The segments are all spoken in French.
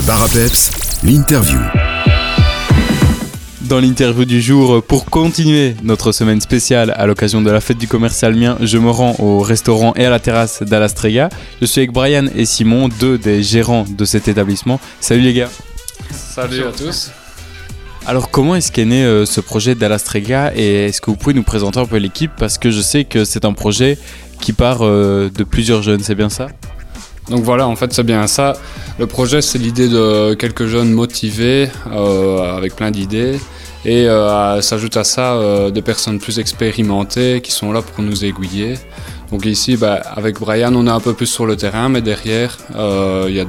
Le bar à peps, l'interview. Dans l'interview du jour, pour continuer notre semaine spéciale à l'occasion de la fête du commerce almien, je me rends au restaurant et à la terrasse d'Alastrega. Je suis avec Brian et Simon, deux des gérants de cet établissement. Salut les gars. Salut à tous. Alors comment est-ce qu'est né euh, ce projet d'Alastrega et est-ce que vous pouvez nous présenter un peu l'équipe? Parce que je sais que c'est un projet qui part euh, de plusieurs jeunes, c'est bien ça? Donc voilà, en fait c'est bien ça. Le projet c'est l'idée de quelques jeunes motivés euh, avec plein d'idées et euh, s'ajoute à ça euh, des personnes plus expérimentées qui sont là pour nous aiguiller. Donc ici, bah, avec Brian, on est un peu plus sur le terrain, mais derrière, euh, il y a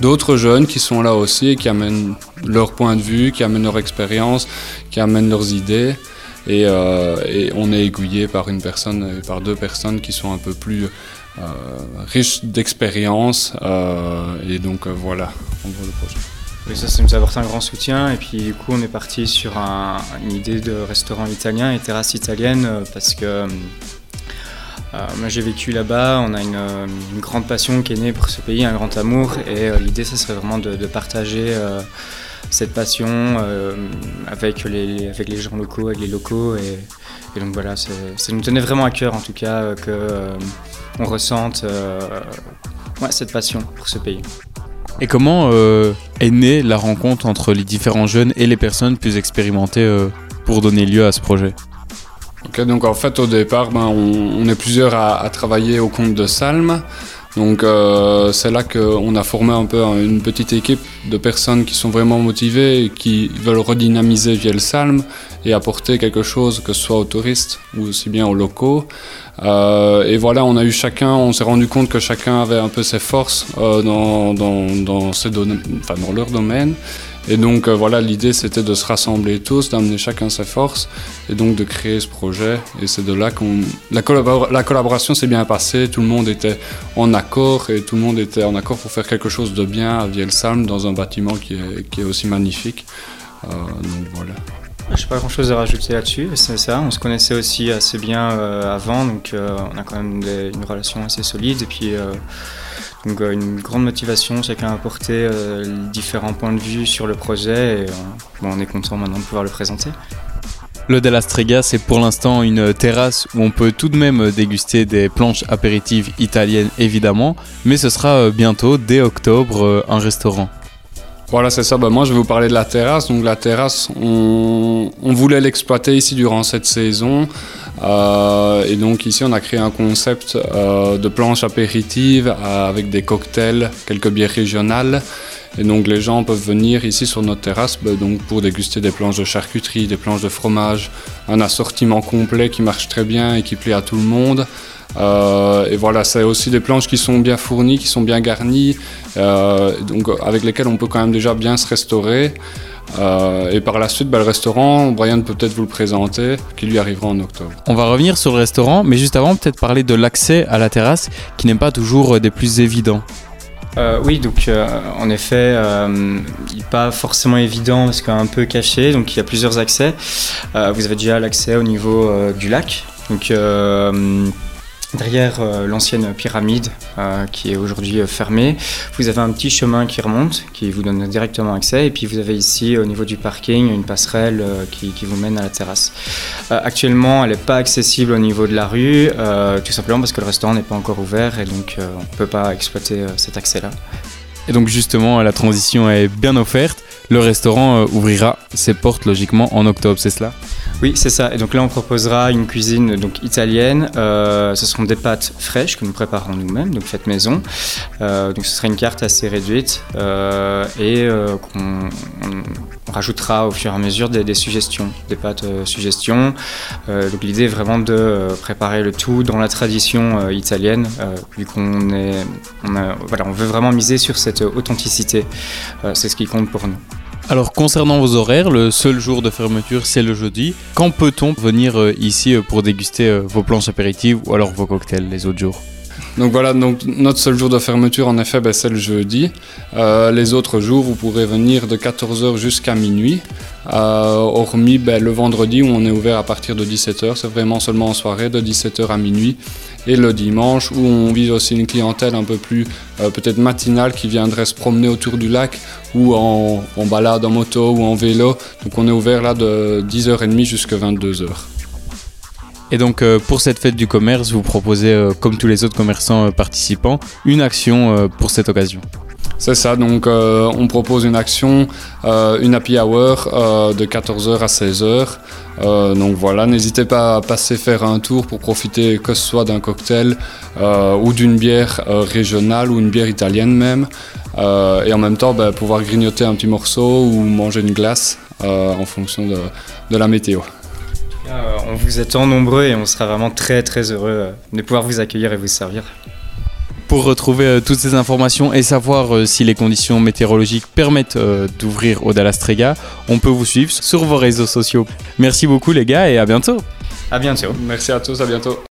d'autres jeunes qui sont là aussi et qui amènent leur point de vue, qui amènent leur expérience, qui amènent leurs idées. Et, euh, et on est aiguillé par une personne, par deux personnes qui sont un peu plus euh, riches d'expérience. euh, et donc euh, voilà, en gros le projet. Oui, ça, ça nous a un grand soutien. Et puis, du coup, on est parti sur un- une idée de restaurant italien et terrasse italienne euh, parce que euh, moi, j'ai vécu là-bas. On a une, euh, grande passion qui est née pour ce pays, un grand amour. Et euh, l'idée, ça serait vraiment de, partager euh, cette passion euh, avec, les, avec les gens locaux, avec les locaux. Et, et donc, voilà, ça nous tenait vraiment à cœur, en tout cas, euh, que euh, on ressente euh, ouais, cette passion pour ce pays. Et comment euh, est née la rencontre entre les différents jeunes et les personnes plus expérimentées euh, pour donner lieu à ce projet? Ok, donc en fait au départ, ben, on, on est plusieurs à, à travailler au compte de Salm. Donc euh, c'est là qu'on a formé un peu un- une petite équipe de personnes qui sont vraiment motivées et qui veulent redynamiser via le Salm et apporter quelque chose, que ce soit aux touristes ou aussi bien aux locaux. Euh, et voilà, on a eu chacun, on s'est rendu compte que chacun avait un peu ses forces euh, dans, dans, dans, ses enfin, dans leur domaine. Et donc euh, voilà, l'idée c'était de se rassembler tous, d'amener chacun ses forces et donc de créer ce projet. Et c'est de là qu'on. La, la collaboration s'est bien passée, tout le monde était en accord et tout le monde était en accord pour faire quelque chose de bien à Vielsalm dans un bâtiment qui est, qui est aussi magnifique. Euh, donc voilà. Je n'ai pas grand chose à rajouter là-dessus, c'est ça. On se connaissait aussi assez bien euh, avant, donc on a quand même une relation assez solide. Et puis, donc, euh, une grande motivation, chacun a apporté euh, différents points de vue sur le projet. Et euh, bon, on est content maintenant de pouvoir le présenter. Le Delastrega, c'est pour l'instant une terrasse où on peut tout de même déguster des planches apéritives italiennes évidemment, mais ce sera bientôt, dès octobre, un restaurant. Voilà, c'est ça. Bah, moi, je vais vous parler de la terrasse. Donc, la terrasse, on, on voulait l'exploiter ici durant cette saison. Euh, et donc, ici, on a créé un concept euh, de planche apéritive euh, avec des cocktails, quelques bières régionales. Et donc, les gens peuvent venir ici sur notre terrasse bah, donc, pour déguster des planches de charcuterie, des planches de fromage, un assortiment complet qui marche très bien et qui plaît à tout le monde. Et voilà, c'est aussi des planches qui sont bien fournies, qui sont bien garnies, donc avec lesquelles on peut quand même déjà bien se restaurer. Euh, et par la suite, bah, le restaurant, Brian peut peut-être vous le présenter, qui lui arrivera en octobre. On va revenir sur le restaurant, mais juste avant, peut-être parler de l'accès à la terrasse, qui n'est pas toujours euh, des plus évidents. Euh, oui, donc euh, en effet, euh, il n'est pas forcément évident parce qu'il est un peu caché, donc il y a plusieurs accès. Euh, vous avez déjà l'accès au niveau euh, du lac, donc euh, derrière euh, l'ancienne pyramide euh, qui est aujourd'hui euh, fermée. Vous avez un petit chemin qui remonte, qui vous donne directement accès, et puis vous avez ici au niveau du parking une passerelle qui, vous mène à la terrasse. Actuellement, elle n'est pas accessible au niveau de la rue, tout simplement parce que le restaurant n'est pas encore ouvert et donc on ne peut pas exploiter cet accès-là. Et donc justement, la transition est bien offerte. Le restaurant euh, ouvrira ses portes logiquement en octobre, c'est cela? Oui, c'est ça. Et donc là, on proposera une cuisine donc italienne. Euh, ce seront des pâtes fraîches que nous préparons nous-mêmes, donc faites maison. Euh, donc ce sera une carte assez réduite et qu'on on- rajoutera au fur et à mesure des, suggestions, des pâtes euh, suggestions. Euh, donc l'idée est vraiment de euh, préparer le tout dans la tradition italienne, vu qu'on est, veut vraiment miser sur cette authenticité. C'est ce qui compte pour nous. Alors concernant vos horaires, le seul jour de fermeture c'est le jeudi. Quand peut-on venir ici pour déguster vos planches apéritives ou alors vos cocktails les autres jours? Donc voilà, notre seul jour de fermeture, en effet, ben, c'est le jeudi. Euh, les autres jours, vous pourrez venir de 14h jusqu'à minuit. Euh, hormis ben, le vendredi où on est ouvert à partir de 17h, c'est vraiment seulement en soirée de 17h à minuit. Et le dimanche où on vise aussi une clientèle un peu plus euh, peut-être matinale qui viendrait se promener autour du lac ou en, en balade en moto ou en vélo. Donc on est ouvert là de 10h30 jusqu'à 22h. Et donc euh, pour cette fête du commerce, vous proposez, euh, comme tous les autres commerçants euh, participants, une action pour cette occasion. C'est ça, donc on propose une action, une happy hour de 14h à 16h. Euh, donc voilà, n'hésitez pas à passer faire un tour pour profiter que ce soit d'un cocktail ou d'une bière régionale ou une bière italienne même. Et en même temps, bah, pouvoir grignoter un petit morceau ou manger une glace en fonction de la météo. Euh, on vous attend nombreux et on sera vraiment très très heureux euh, de pouvoir vous accueillir et vous servir. Pour retrouver euh, toutes ces informations et savoir euh, si les conditions météorologiques permettent euh, d'ouvrir au Dallas Trega, on peut vous suivre sur vos réseaux sociaux. Merci beaucoup les gars et à bientôt À bientôt. Merci à tous, à bientôt.